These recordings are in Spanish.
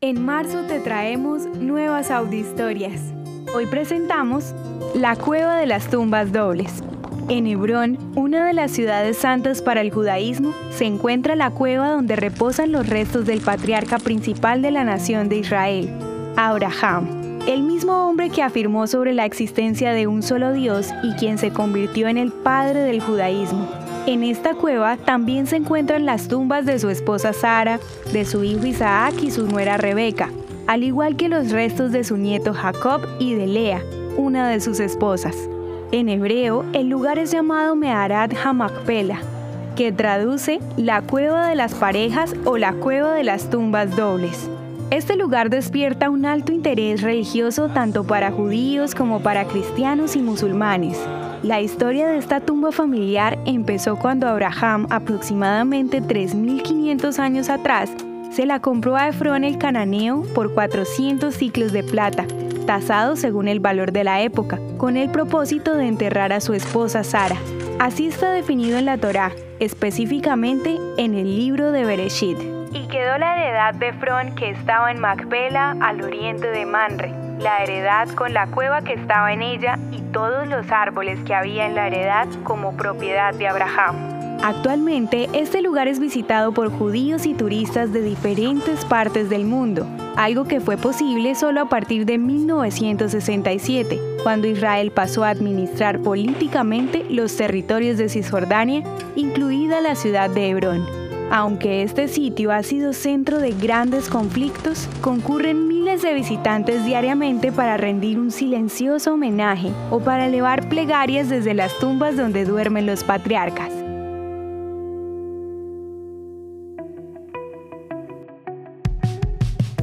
En marzo te traemos nuevas audiohistorias. Hoy presentamos La Cueva de las Tumbas Dobles. En Hebrón, una de las ciudades santas para el judaísmo, se encuentra la cueva donde reposan los restos del patriarca principal de la nación de Israel, Abraham, el mismo hombre que afirmó sobre la existencia de un solo Dios y quien se convirtió en el padre del judaísmo. En esta cueva también se encuentran las tumbas de su esposa Sara, de su hijo Isaac y su nuera Rebeca, al igual que los restos de su nieto Jacob y de Lea, una de sus esposas. En hebreo, el lugar es llamado Meharat Hamakpela, que traduce la cueva de las parejas o la cueva de las tumbas dobles. Este lugar despierta un alto interés religioso tanto para judíos como para cristianos y musulmanes. La historia de esta tumba familiar empezó cuando Abraham, aproximadamente 3.500 años atrás, se la compró a Efrón el cananeo por 400 ciclos de plata, tasado según el valor de la época, con el propósito de enterrar a su esposa Sara. Así está definido en la Torá, específicamente en el libro de Bereshit. Y quedó la heredad de Efrón que estaba en Macpela, al oriente de Manre la heredad con la cueva que estaba en ella y todos los árboles que había en la heredad como propiedad de Abraham. Actualmente, este lugar es visitado por judíos y turistas de diferentes partes del mundo, algo que fue posible solo a partir de 1967, cuando Israel pasó a administrar políticamente los territorios de Cisjordania, incluida la ciudad de Hebrón. Aunque este sitio ha sido centro de grandes conflictos, concurren miles de visitantes diariamente para rendir un silencioso homenaje o para elevar plegarias desde las tumbas donde duermen los patriarcas.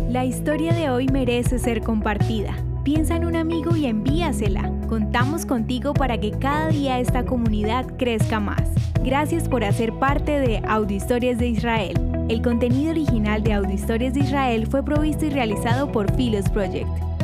La historia de hoy merece ser compartida. Piensa en un amigo y envíasela. Contamos contigo para que cada día esta comunidad crezca más. Gracias por hacer parte de Audio Historias de Israel. El contenido original de Audio Historias de Israel fue provisto y realizado por Philos Project.